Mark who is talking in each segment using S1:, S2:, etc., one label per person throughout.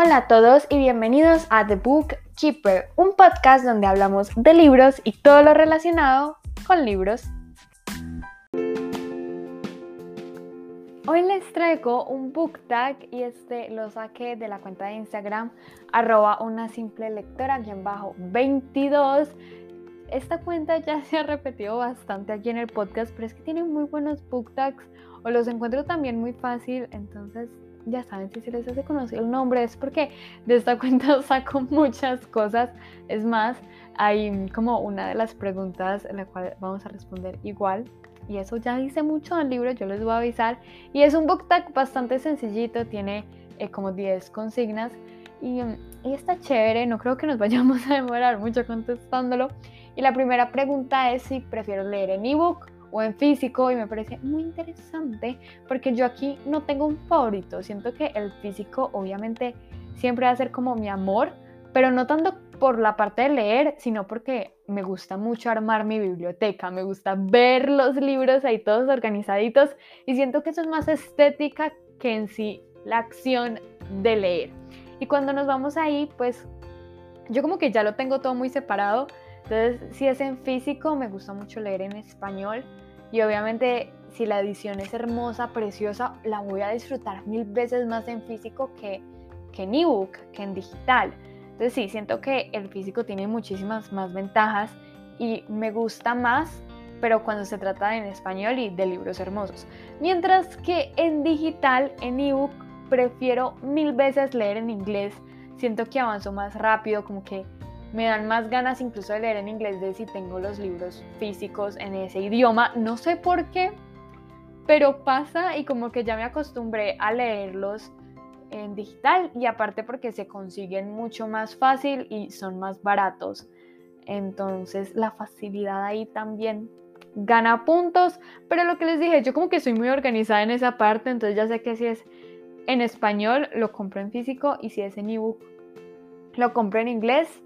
S1: Hola a todos y bienvenidos a The Book Keeper, un podcast donde hablamos de libros y todo lo relacionado con libros. Hoy les traigo un book tag y este lo saqué de la cuenta de Instagram arroba una simple lectora bajo 22. Esta cuenta ya se ha repetido bastante aquí en el podcast, pero es que tiene muy buenos book tags o los encuentro también muy fácil, entonces ya saben, si se les hace conocido el nombre es porque de esta cuenta saco muchas cosas. Es más, hay como una de las preguntas en la cual vamos a responder igual. Y eso ya dice mucho del libro, yo les voy a avisar. Y es un book tag bastante sencillito, tiene eh, como 10 consignas. Y, y está chévere, no creo que nos vayamos a demorar mucho contestándolo. Y la primera pregunta es si prefiero leer en ebook o en físico y me parece muy interesante porque yo aquí no tengo un favorito. Siento que el físico obviamente siempre va a ser como mi amor, pero no tanto por la parte de leer, sino porque me gusta mucho armar mi biblioteca, me gusta ver los libros ahí todos organizaditos y siento que eso es más estética que en sí la acción de leer. Y cuando nos vamos ahí, pues yo como que ya lo tengo todo muy separado. Entonces, si es en físico, me gusta mucho leer en español. Y obviamente si la edición es hermosa, preciosa, la voy a disfrutar mil veces más en físico que, que en ebook, que en digital. Entonces sí, siento que el físico tiene muchísimas más ventajas y me gusta más, pero cuando se trata en español y de libros hermosos. Mientras que en digital, en ebook, prefiero mil veces leer en inglés. Siento que avanzo más rápido, como que me dan más ganas incluso de leer en inglés de si tengo los libros físicos en ese idioma. No sé por qué, pero pasa y como que ya me acostumbré a leerlos en digital y aparte porque se consiguen mucho más fácil y son más baratos. Entonces la facilidad ahí también gana puntos, pero lo que les dije, yo como que soy muy organizada en esa parte, entonces ya sé que si es en español lo compro en físico y si es en ebook lo compro en inglés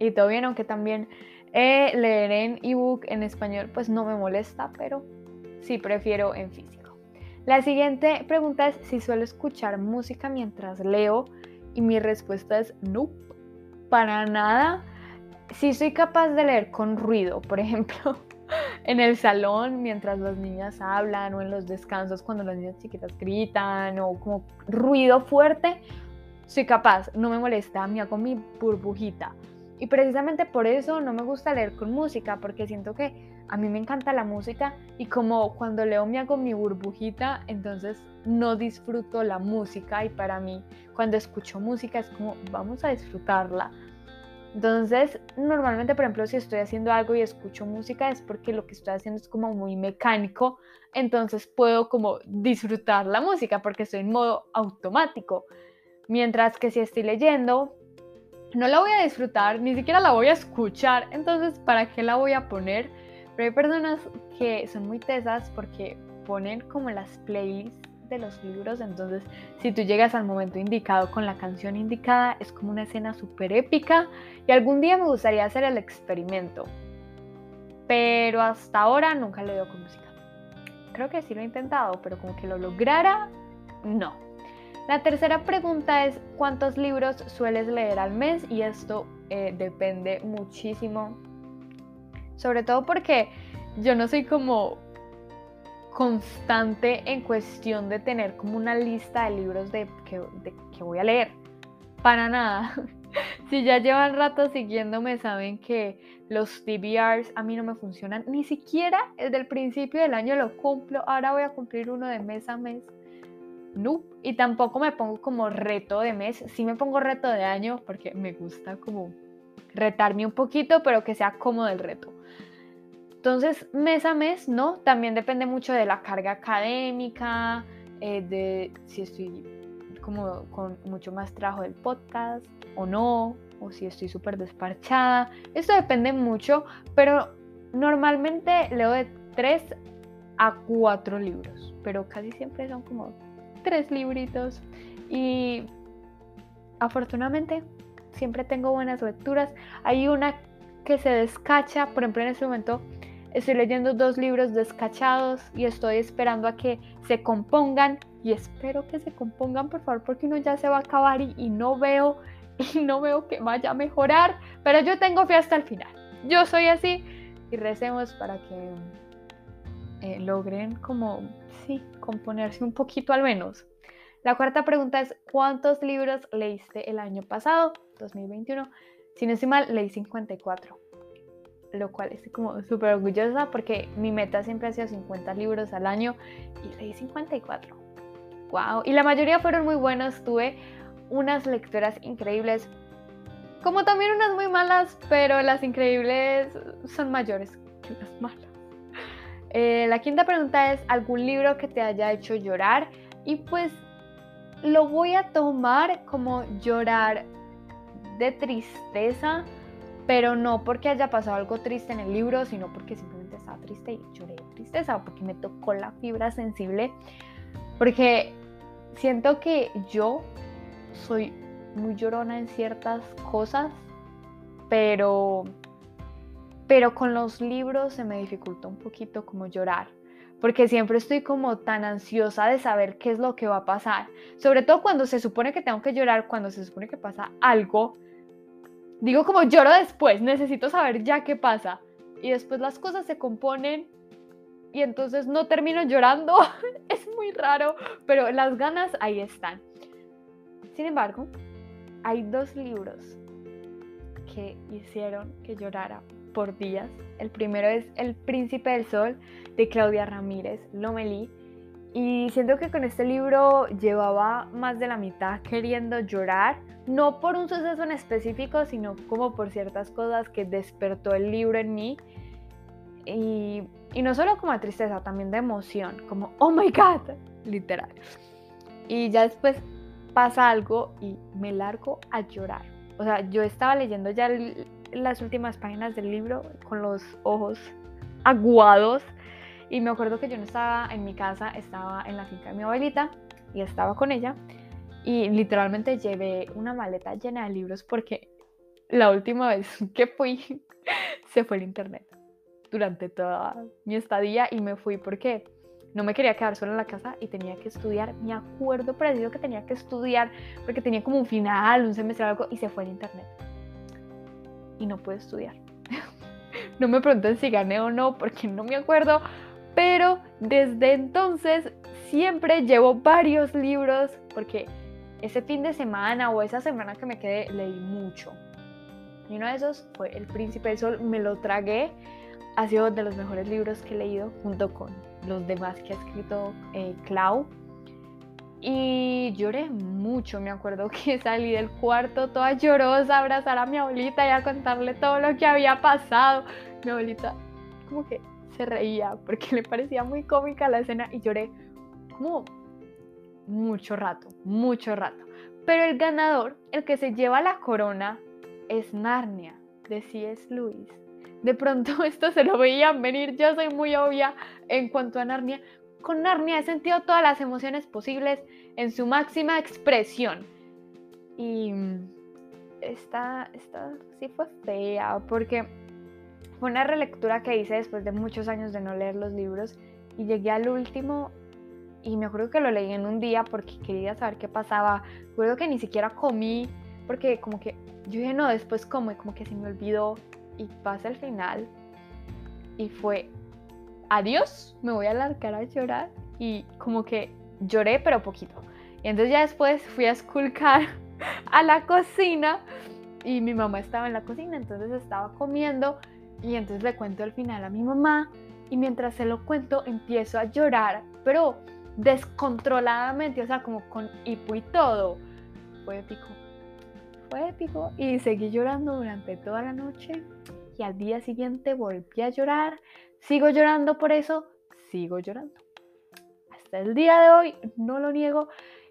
S1: y todo bien, aunque también eh, leer en ebook en español pues no me molesta, pero sí prefiero en físico. La siguiente pregunta es si suelo escuchar música mientras leo y mi respuesta es no, para nada. Si soy capaz de leer con ruido, por ejemplo, en el salón mientras las niñas hablan o en los descansos cuando las niñas chiquitas gritan o como ruido fuerte, soy capaz, no me molesta, me hago mi burbujita. Y precisamente por eso no me gusta leer con música, porque siento que a mí me encanta la música y como cuando leo me hago mi burbujita, entonces no disfruto la música y para mí cuando escucho música es como vamos a disfrutarla. Entonces, normalmente, por ejemplo, si estoy haciendo algo y escucho música es porque lo que estoy haciendo es como muy mecánico, entonces puedo como disfrutar la música porque estoy en modo automático. Mientras que si estoy leyendo, no la voy a disfrutar, ni siquiera la voy a escuchar, entonces ¿para qué la voy a poner? Pero hay personas que son muy tesas porque ponen como las playlists de los libros, entonces si tú llegas al momento indicado con la canción indicada, es como una escena súper épica y algún día me gustaría hacer el experimento, pero hasta ahora nunca le doy con música. Creo que sí lo he intentado, pero como que lo lograra, no. La tercera pregunta es cuántos libros sueles leer al mes y esto eh, depende muchísimo, sobre todo porque yo no soy como constante en cuestión de tener como una lista de libros de que, voy a leer. Para nada. si ya llevan rato siguiéndome, saben que los TBRs a mí no me funcionan. Ni siquiera el del principio del año lo cumplo. Ahora voy a cumplir uno de mes a mes no. Y tampoco me pongo como reto de mes, sí me pongo reto de año porque me gusta como retarme un poquito, pero que sea cómodo el reto. Entonces, mes a mes, ¿no? También depende mucho de la carga académica, eh, de si estoy como con mucho más trabajo del podcast o no, o si estoy súper desparchada. Esto depende mucho, pero normalmente leo de 3 a 4 libros, pero casi siempre son como tres libritos y afortunadamente siempre tengo buenas lecturas. Hay una que se descacha, por ejemplo en este momento estoy leyendo dos libros descachados y estoy esperando a que se compongan y espero que se compongan por favor porque uno ya se va a acabar y, no veo y no veo que vaya a mejorar, pero yo tengo fe hasta el final. Yo soy así y recemos para que eh, logren como, componerse un poquito al menos. La cuarta pregunta es, ¿cuántos libros leíste el año pasado, 2021? Si no estoy mal, leí 54, lo cual estoy como súper orgullosa porque mi meta siempre ha sido 50 libros al año y leí 54. ¡Wow! Y la mayoría fueron muy buenos, tuve unas lecturas increíbles, como también unas muy malas, pero las increíbles son mayores que las malas. Eh, la quinta pregunta es, ¿algún libro que te haya hecho llorar? Y pues lo voy a tomar como llorar de tristeza, pero no porque haya pasado algo triste en el libro, sino porque simplemente estaba triste y lloré de tristeza, porque me tocó la fibra sensible, porque siento que yo soy muy llorona en ciertas cosas, pero pero con los libros se me dificulta un poquito como llorar porque siempre estoy como tan ansiosa de saber qué es lo que va a pasar. Sobre todo cuando se supone que tengo que llorar, cuando se supone que pasa algo. Digo como lloro después, necesito saber ya qué pasa. Y después las cosas se componen y entonces no termino llorando. es muy raro, pero las ganas ahí están. Sin embargo, hay dos libros que hicieron que llorara por días. El primero es El Príncipe del Sol de Claudia Ramírez Lomelí. Y siento que con este libro llevaba más de la mitad queriendo llorar, no por un suceso en específico, sino como por ciertas cosas que despertó el libro en mí. Y, y no solo como tristeza, también de emoción, como, oh my god, literal. Y ya después pasa algo y me largo a llorar. O sea, yo estaba leyendo ya el, las últimas páginas del libro con los ojos aguados. Y me acuerdo que yo no estaba en mi casa, estaba en la finca de mi abuelita y estaba con ella. Y literalmente llevé una maleta llena de libros porque la última vez que fui se fue el internet durante toda mi estadía y me fui porque no me quería quedar sola en la casa y tenía que estudiar. Me acuerdo preciso que tenía que estudiar porque tenía como un final, un semestre o algo y se fue el internet y no pude estudiar. no me pregunten si gané o no porque no me acuerdo, pero desde entonces siempre llevo varios libros porque ese fin de semana o esa semana que me quedé leí mucho. Y uno de esos fue El Príncipe del Sol, me lo tragué. Ha sido de los mejores libros que he leído junto con los demás que ha escrito eh, Clau. Y lloré mucho, me acuerdo que salí del cuarto toda llorosa a abrazar a mi abuelita y a contarle todo lo que había pasado. Mi abuelita como que se reía porque le parecía muy cómica la escena y lloré como mucho rato, mucho rato. Pero el ganador, el que se lleva la corona, es Narnia, de C.S. Lewis. De pronto esto se lo veían venir, yo soy muy obvia en cuanto a Narnia, con Narnia he sentido todas las emociones posibles en su máxima expresión. Y esta, esta sí fue fea porque fue una relectura que hice después de muchos años de no leer los libros y llegué al último y me acuerdo que lo leí en un día porque quería saber qué pasaba. Recuerdo que ni siquiera comí porque como que yo dije no, después como y como que se me olvidó y pasa el final y fue adiós, me voy a alargar a llorar y como que lloré pero poquito. Y entonces ya después fui a esculcar a la cocina y mi mamá estaba en la cocina, entonces estaba comiendo y entonces le cuento el final a mi mamá y mientras se lo cuento empiezo a llorar, pero descontroladamente, o sea, como con hipo y todo. Fue épico. Fue épico y seguí llorando durante toda la noche y al día siguiente volví a llorar ¿Sigo llorando por eso? Sigo llorando. Hasta el día de hoy no lo niego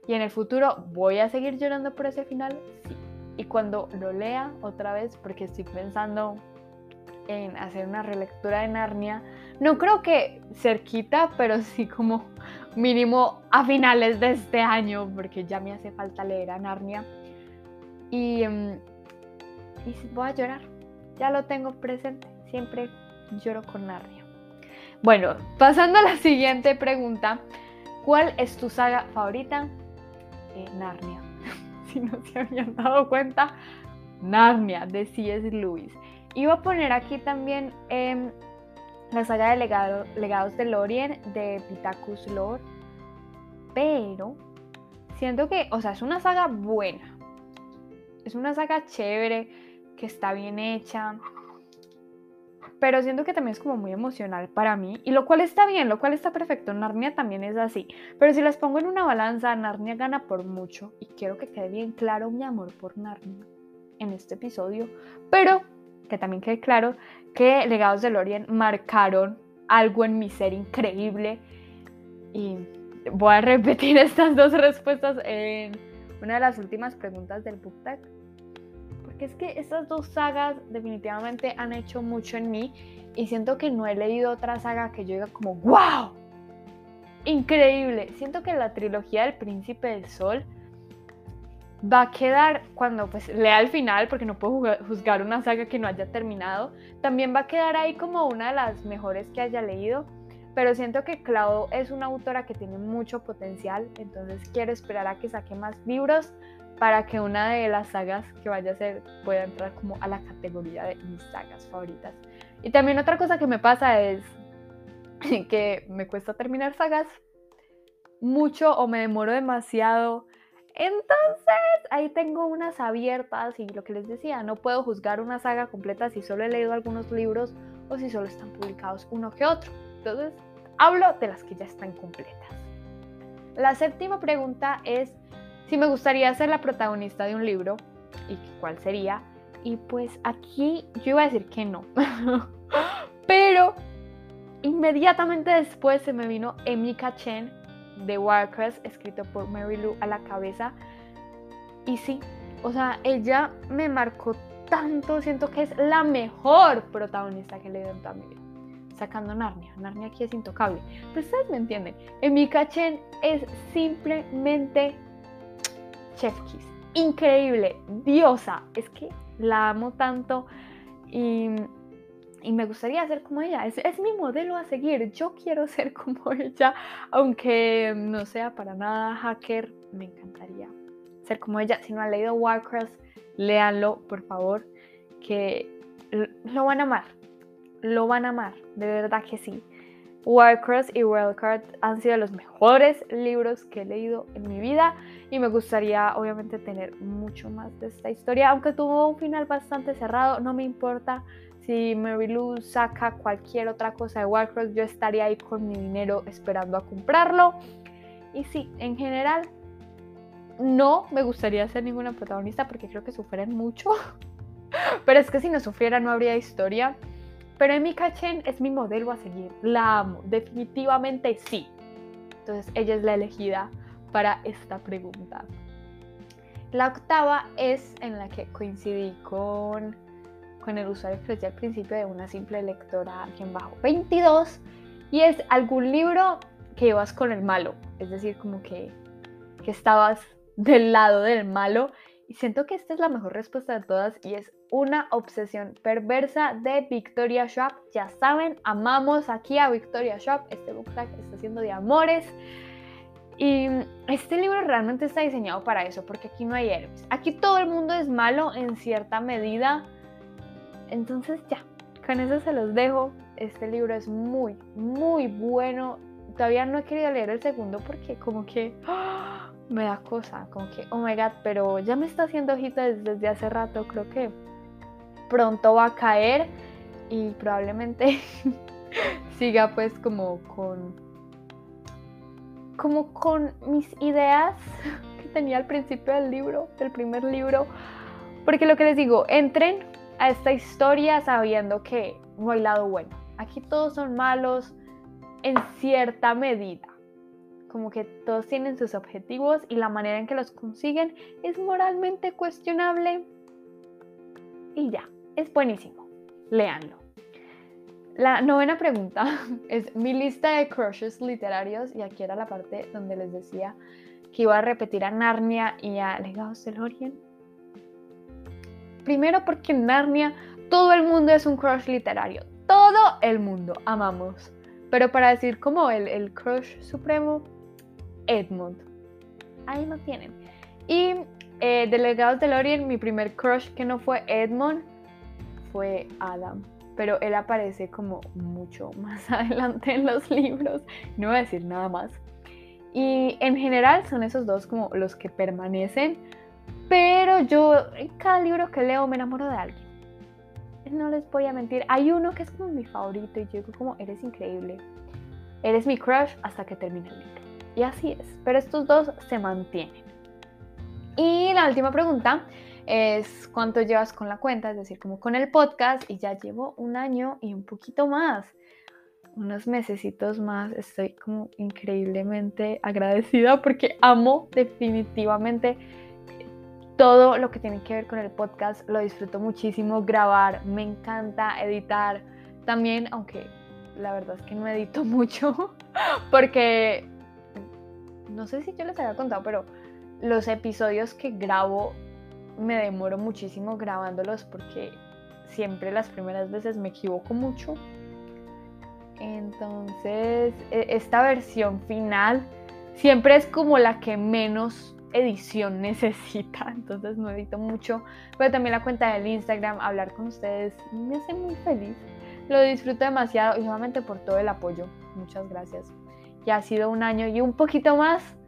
S1: y en el futuro voy a seguir llorando por ese final, sí. Y cuando lo lea otra vez, porque estoy pensando en hacer una relectura de Narnia, no creo que cerquita, pero sí como mínimo a finales de este año, porque ya me hace falta leer a Narnia. Y, em, y voy a llorar, ya lo tengo presente, siempre lloro con Narnia. Bueno, pasando a la siguiente pregunta, ¿Cuál es tu saga favorita? Eh, Narnia. si no se habían dado cuenta, Narnia de C.S. Lewis. Iba a poner aquí también em, la saga de Legados de Lorien de Pitacus Lore, pero siento que, o sea, es una saga buena. Es una saga chévere, que está bien hecha, pero siento que también es como muy emocional para mí, y lo cual está bien, lo cual está perfecto, Narnia también es así, pero si las pongo en una balanza, Narnia gana por mucho, y quiero que quede bien claro mi amor por Narnia en este episodio, pero que también quede claro que Legados de Lorien marcaron algo en mi ser increíble, y voy a repetir estas dos respuestas en una de las últimas preguntas del book porque es que estas dos sagas definitivamente han hecho mucho en mí y siento que no he leído otra saga que yo diga como wow, increíble. Siento que la trilogía del Príncipe del Sol va a quedar cuando pues lea el final porque no puedo juzgar una saga que no haya terminado también va a quedar ahí como una de las mejores que haya leído pero siento que Clau es una autora que tiene mucho potencial entonces quiero esperar a que saque más libros para que una de las sagas que vaya a ser pueda entrar como a la categoría de mis sagas favoritas. Y también otra cosa que me pasa es que me cuesta terminar sagas mucho o me demoro demasiado. Entonces, ahí tengo unas abiertas y lo que les decía, no puedo juzgar una saga completa si solo he leído algunos libros o si solo están publicados uno que otro. Entonces, hablo de las que ya están completas. La séptima pregunta es si me gustaría ser la protagonista de un libro y cuál sería. Y pues aquí yo iba a decir que no. Pero inmediatamente después se me vino Emika Chen de Warcraft, escrito por Mary Lou a la cabeza. Y sí, o sea, ella me marcó tanto, siento que es la mejor protagonista que he leído en toda mi vida. Sacando Narnia, Narnia aquí es intocable. Pero ustedes me entienden, Emika Chen es simplemente Chef. Increíble, diosa. Es que la amo tanto y, me gustaría ser como ella. Es, es, mi modelo a seguir. Yo quiero ser como ella, aunque no sea para nada hacker. Me encantaría ser como ella. Si no han leído Warcraft, léanlo, por favor, que lo van a amar. Lo van a amar, de verdad que sí. Warcross y Wildcard han sido los mejores libros que he leído en mi vida y me gustaría obviamente tener mucho más de esta historia, aunque tuvo un final bastante cerrado, no me importa si Mary Lou saca cualquier otra cosa de Warcross, yo estaría ahí con mi dinero esperando a comprarlo. Y sí, en general no me gustaría ser ninguna protagonista porque creo que sufren mucho, pero es que si no sufriera no habría historia. Pero Emika Chen es mi modelo a seguir. La amo. Definitivamente sí. Entonces ella es la elegida para esta pregunta. La octava es en la que coincidí con, con el usuario que decía al principio de una simple lectora quien bajo 22 y es algún libro que ibas con el malo, es decir, como que, que estabas del lado del malo y siento que esta es la mejor respuesta de todas y es una obsesión perversa de Victoria Schwab. Ya saben, amamos aquí a Victoria Schwab. Este book tag está haciendo de amores. Y este libro realmente está diseñado para eso, porque aquí no hay héroes. Aquí todo el mundo es malo en cierta medida. Entonces ya, con eso se los dejo. Este libro es muy, muy bueno. Todavía no he querido leer el segundo porque como que... ¡ah! me da cosa, como que, oh my god, pero ya me está haciendo ojitos desde, hace rato, creo que pronto va a caer y probablemente siga pues como con como con mis ideas que tenía al principio del libro, del primer libro, porque lo que les digo, entren a esta historia sabiendo que no hay lado bueno. Aquí todos son malos en cierta medida como que todos tienen sus objetivos y la manera en que los consiguen es moralmente cuestionable. Y ya, es buenísimo. Leanlo. La novena pregunta es mi lista de crushes literarios y aquí era la parte donde les decía que iba a repetir a Narnia y a Legados del Orient. Primero porque en Narnia todo el mundo es un crush literario. Todo el mundo amamos. Pero para decir como el, el crush supremo, Edmund. Ahí lo tienen. Y eh, de Legados de Lorien, mi primer crush que no fue Edmund fue Adam. Pero él aparece como mucho más adelante en los libros. No voy a decir nada más. Y en general son esos dos como los que permanecen. Pero yo en cada libro que leo me enamoro de alguien. No les voy a mentir. Hay uno que es como mi favorito y yo digo como eres increíble. Eres mi crush hasta que termine el libro. Y así es. Pero estos dos se mantienen. Y la última pregunta es cuánto llevas con la cuenta, es decir, como con el podcast. Y ya llevo un año y un poquito más unos mesecitos más estoy como increíblemente agradecida porque amo definitivamente todo lo que tiene que ver con el podcast. Lo disfruto muchísimo grabar, me encanta editar también, aunque la verdad es que no edito mucho porque no sé si yo les había contado, pero los episodios que grabo me demoro muchísimo grabándolos porque siempre las primeras veces me equivoco mucho entonces, e, esta versión final siempre es como la que menos edición necesita, entonces no edito mucho, pero también la cuenta del Instagram, hablar con ustedes me hace muy feliz. Lo disfruto demasiado y solamente por todo el apoyo. Muchas gracias. Ya ha sido un año y un poquito más.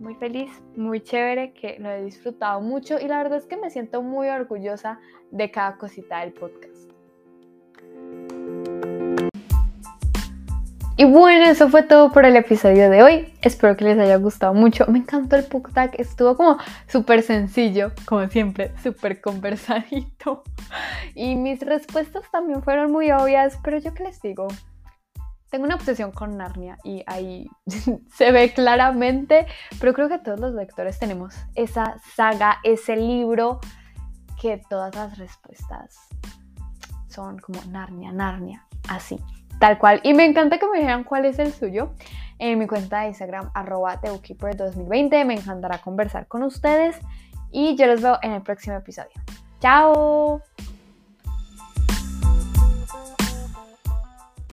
S1: Muy feliz, muy chévere, que lo he disfrutado mucho y la verdad es que me siento muy orgullosa de cada cosita del podcast. Y bueno, eso fue todo por el episodio de hoy. Espero que les haya gustado mucho. Me encantó el PUCTAC, estuvo como súper sencillo, como siempre, súper conversadito. Y mis respuestas también fueron muy obvias, pero yo qué les digo, tengo una obsesión con Narnia y ahí se ve claramente, pero creo que todos los lectores tenemos esa saga, ese libro que todas las respuestas son como Narnia, Narnia, así. Tal cual. Y me encanta que me dijeran cuál es el suyo en mi cuenta de Instagram, arroba 2020 Me encantará conversar con ustedes y yo los veo en el próximo episodio. ¡Chao!